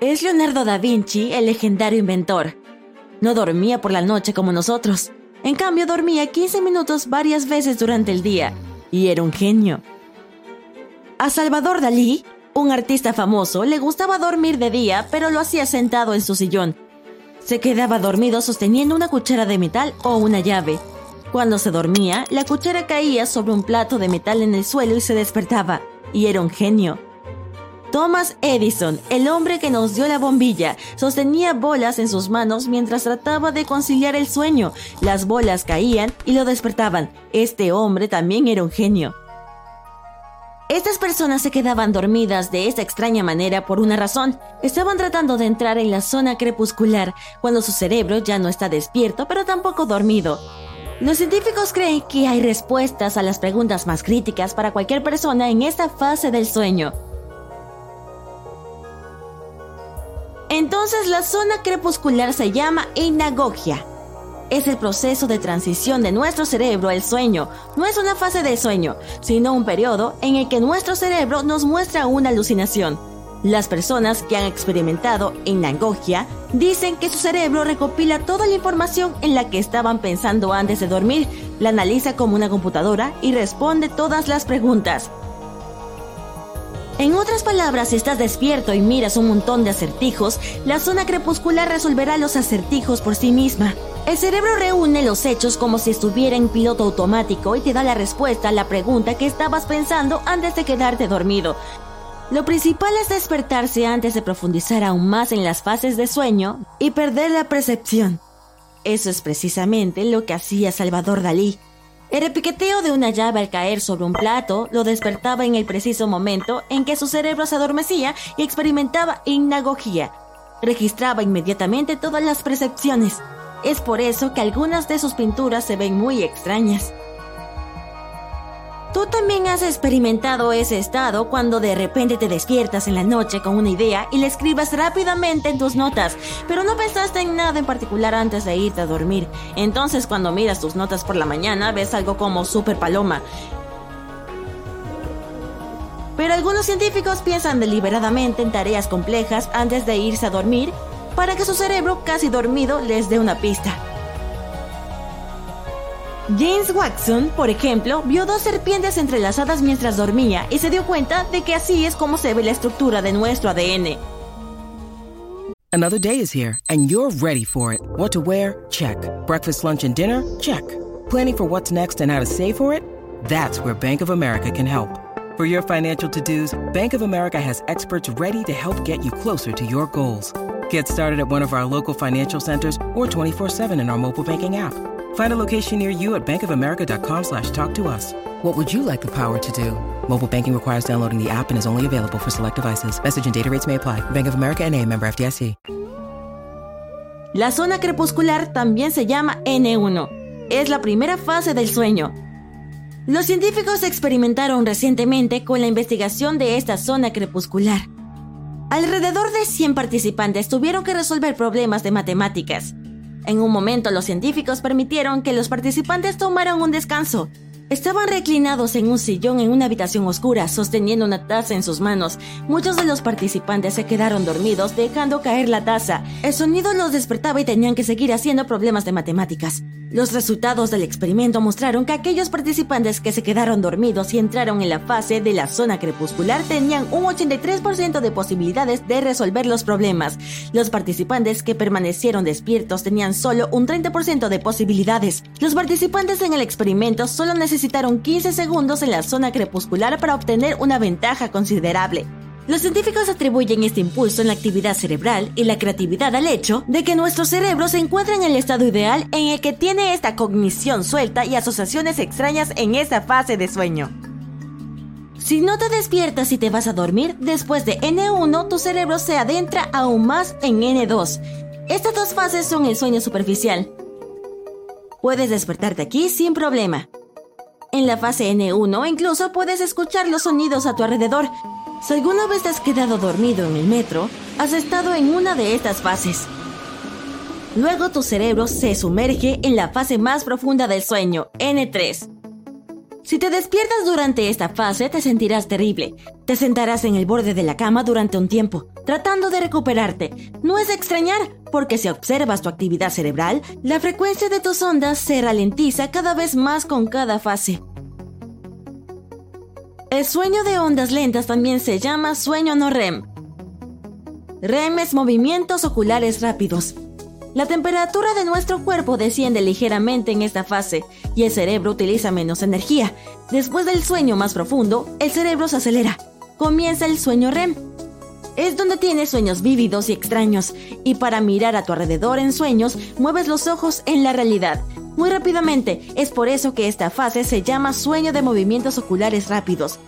Es Leonardo da Vinci el legendario inventor. No dormía por la noche como nosotros. En cambio, dormía 15 minutos varias veces durante el día. Y era un genio. A Salvador Dalí, un artista famoso, le gustaba dormir de día, pero lo hacía sentado en su sillón. Se quedaba dormido sosteniendo una cuchara de metal o una llave. Cuando se dormía, la cuchara caía sobre un plato de metal en el suelo y se despertaba. Y era un genio. Thomas Edison, el hombre que nos dio la bombilla, sostenía bolas en sus manos mientras trataba de conciliar el sueño. Las bolas caían y lo despertaban. Este hombre también era un genio. Estas personas se quedaban dormidas de esta extraña manera por una razón. Estaban tratando de entrar en la zona crepuscular cuando su cerebro ya no está despierto pero tampoco dormido. Los científicos creen que hay respuestas a las preguntas más críticas para cualquier persona en esta fase del sueño. Entonces la zona crepuscular se llama inagogia. Es el proceso de transición de nuestro cerebro al sueño. No es una fase de sueño, sino un periodo en el que nuestro cerebro nos muestra una alucinación. Las personas que han experimentado inagogia dicen que su cerebro recopila toda la información en la que estaban pensando antes de dormir, la analiza como una computadora y responde todas las preguntas. En otras palabras, si estás despierto y miras un montón de acertijos, la zona crepuscular resolverá los acertijos por sí misma. El cerebro reúne los hechos como si estuviera en piloto automático y te da la respuesta a la pregunta que estabas pensando antes de quedarte dormido. Lo principal es despertarse antes de profundizar aún más en las fases de sueño y perder la percepción. Eso es precisamente lo que hacía Salvador Dalí. El repiqueteo de una llave al caer sobre un plato lo despertaba en el preciso momento en que su cerebro se adormecía y experimentaba inagogía. Registraba inmediatamente todas las percepciones. Es por eso que algunas de sus pinturas se ven muy extrañas. Tú también has experimentado ese estado cuando de repente te despiertas en la noche con una idea y la escribas rápidamente en tus notas, pero no pensaste en nada en particular antes de irte a dormir. Entonces cuando miras tus notas por la mañana ves algo como Super Paloma. Pero algunos científicos piensan deliberadamente en tareas complejas antes de irse a dormir para que su cerebro casi dormido les dé una pista. James Watson, por ejemplo, vio dos serpientes entrelazadas mientras dormía y se dio cuenta de que así es como se ve la estructura de nuestro ADN. Another day is here and you're ready for it. What to wear? Check. Breakfast, lunch and dinner? Check. Planning for what's next and how to save for it? That's where Bank of America can help. For your financial to-dos, Bank of America has experts ready to help get you closer to your goals. Get started at one of our local financial centers or 24-7 in our mobile banking app. Find a location near you at bankofamerica.com slash talk to us. What would you like the power to do? Mobile banking requires downloading the app and is only available for select devices. Message and data rates may apply. Bank of America NA, member FDIC. La zona crepuscular también se llama N1. Es la primera fase del sueño. Los científicos experimentaron recientemente con la investigación de esta zona crepuscular. Alrededor de 100 participantes tuvieron que resolver problemas de matemáticas. En un momento los científicos permitieron que los participantes tomaran un descanso. Estaban reclinados en un sillón en una habitación oscura, sosteniendo una taza en sus manos. Muchos de los participantes se quedaron dormidos, dejando caer la taza. El sonido los despertaba y tenían que seguir haciendo problemas de matemáticas. Los resultados del experimento mostraron que aquellos participantes que se quedaron dormidos y entraron en la fase de la zona crepuscular tenían un 83% de posibilidades de resolver los problemas. Los participantes que permanecieron despiertos tenían solo un 30% de posibilidades. Los participantes en el experimento solo necesitaron 15 segundos en la zona crepuscular para obtener una ventaja considerable. Los científicos atribuyen este impulso en la actividad cerebral y la creatividad al hecho de que nuestro cerebro se encuentra en el estado ideal en el que tiene esta cognición suelta y asociaciones extrañas en esta fase de sueño. Si no te despiertas y te vas a dormir, después de N1 tu cerebro se adentra aún más en N2. Estas dos fases son el sueño superficial. Puedes despertarte aquí sin problema. En la fase N1 incluso puedes escuchar los sonidos a tu alrededor. Si alguna vez has quedado dormido en el metro, has estado en una de estas fases. Luego tu cerebro se sumerge en la fase más profunda del sueño, N3. Si te despiertas durante esta fase, te sentirás terrible. Te sentarás en el borde de la cama durante un tiempo, tratando de recuperarte. No es de extrañar, porque si observas tu actividad cerebral, la frecuencia de tus ondas se ralentiza cada vez más con cada fase. El sueño de ondas lentas también se llama sueño no REM. REM es movimientos oculares rápidos. La temperatura de nuestro cuerpo desciende ligeramente en esta fase y el cerebro utiliza menos energía. Después del sueño más profundo, el cerebro se acelera. Comienza el sueño REM. Es donde tienes sueños vívidos y extraños, y para mirar a tu alrededor en sueños, mueves los ojos en la realidad. Muy rápidamente, es por eso que esta fase se llama sueño de movimientos oculares rápidos.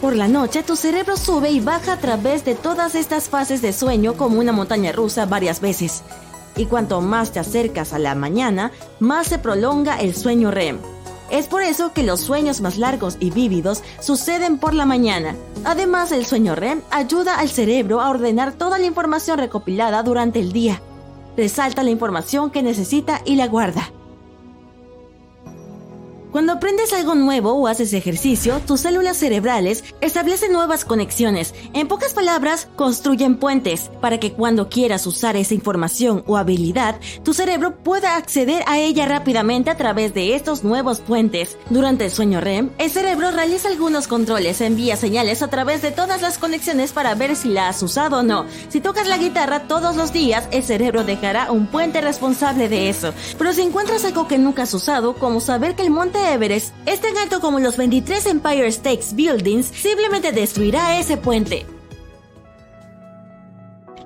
Por la noche, tu cerebro sube y baja a través de todas estas fases de sueño como una montaña rusa varias veces. Y cuanto más te acercas a la mañana, más se prolonga el sueño REM. Es por eso que los sueños más largos y vívidos suceden por la mañana. Además, el sueño REM ayuda al cerebro a ordenar toda la información recopilada durante el día. Resalta la información que necesita y la guarda. Cuando aprendes algo nuevo o haces ejercicio, tus células cerebrales establecen nuevas conexiones. En pocas palabras, construyen puentes para que cuando quieras usar esa información o habilidad, tu cerebro pueda acceder a ella rápidamente a través de estos nuevos puentes. Durante el sueño REM, el cerebro realiza algunos controles, envía señales a través de todas las conexiones para ver si la has usado o no. Si tocas la guitarra todos los días, el cerebro dejará un puente responsable de eso. Pero si encuentras algo que nunca has usado, como saber que el monte Everest es tan alto como los 23 Empire State Buildings, simplemente destruirá ese puente.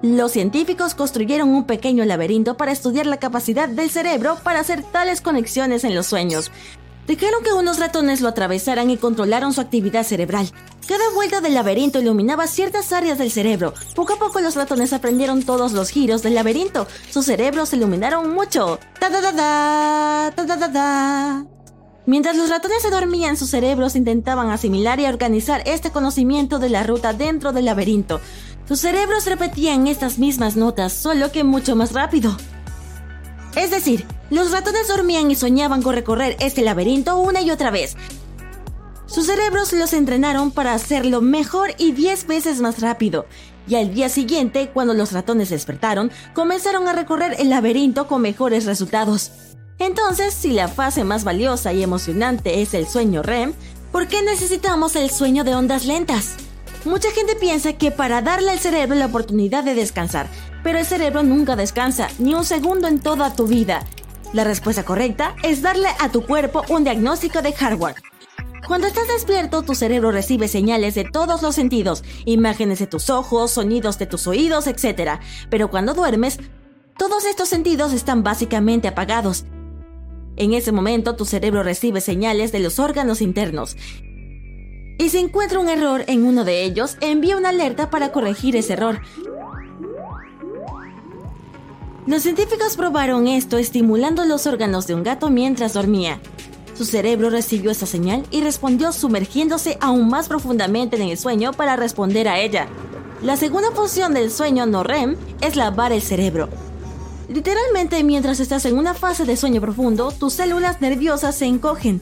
Los científicos construyeron un pequeño laberinto para estudiar la capacidad del cerebro para hacer tales conexiones en los sueños. Dejaron que unos ratones lo atravesaran y controlaron su actividad cerebral. Cada vuelta del laberinto iluminaba ciertas áreas del cerebro. Poco a poco los ratones aprendieron todos los giros del laberinto. Sus cerebros se iluminaron mucho. Mientras los ratones se dormían, sus cerebros intentaban asimilar y organizar este conocimiento de la ruta dentro del laberinto. Sus cerebros repetían estas mismas notas, solo que mucho más rápido. Es decir, los ratones dormían y soñaban con recorrer este laberinto una y otra vez. Sus cerebros los entrenaron para hacerlo mejor y 10 veces más rápido. Y al día siguiente, cuando los ratones despertaron, comenzaron a recorrer el laberinto con mejores resultados. Entonces, si la fase más valiosa y emocionante es el sueño REM, ¿por qué necesitamos el sueño de ondas lentas? Mucha gente piensa que para darle al cerebro la oportunidad de descansar, pero el cerebro nunca descansa, ni un segundo en toda tu vida. La respuesta correcta es darle a tu cuerpo un diagnóstico de hardware. Cuando estás despierto, tu cerebro recibe señales de todos los sentidos, imágenes de tus ojos, sonidos de tus oídos, etc. Pero cuando duermes, todos estos sentidos están básicamente apagados en ese momento tu cerebro recibe señales de los órganos internos. Y si encuentra un error en uno de ellos, envía una alerta para corregir ese error. Los científicos probaron esto estimulando los órganos de un gato mientras dormía. Su cerebro recibió esa señal y respondió sumergiéndose aún más profundamente en el sueño para responder a ella. La segunda función del sueño no REM es lavar el cerebro. Literalmente, mientras estás en una fase de sueño profundo, tus células nerviosas se encogen.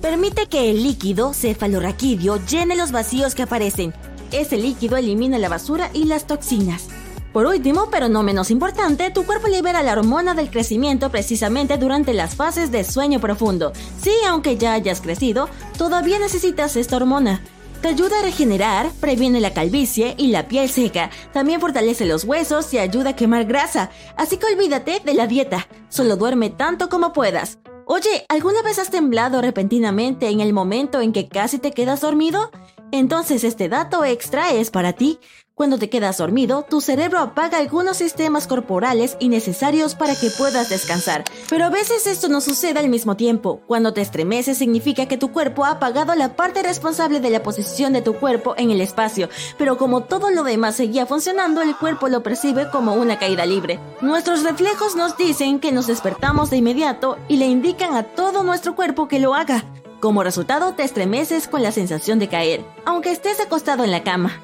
Permite que el líquido cefalorraquídeo llene los vacíos que aparecen. Ese líquido elimina la basura y las toxinas. Por último, pero no menos importante, tu cuerpo libera la hormona del crecimiento precisamente durante las fases de sueño profundo. Sí, aunque ya hayas crecido, todavía necesitas esta hormona. Te ayuda a regenerar, previene la calvicie y la piel seca. También fortalece los huesos y ayuda a quemar grasa. Así que olvídate de la dieta. Solo duerme tanto como puedas. Oye, ¿alguna vez has temblado repentinamente en el momento en que casi te quedas dormido? Entonces este dato extra es para ti. Cuando te quedas dormido, tu cerebro apaga algunos sistemas corporales innecesarios para que puedas descansar. Pero a veces esto no sucede al mismo tiempo. Cuando te estremeces significa que tu cuerpo ha apagado la parte responsable de la posición de tu cuerpo en el espacio, pero como todo lo demás seguía funcionando, el cuerpo lo percibe como una caída libre. Nuestros reflejos nos dicen que nos despertamos de inmediato y le indican a todo nuestro cuerpo que lo haga. Como resultado, te estremeces con la sensación de caer, aunque estés acostado en la cama.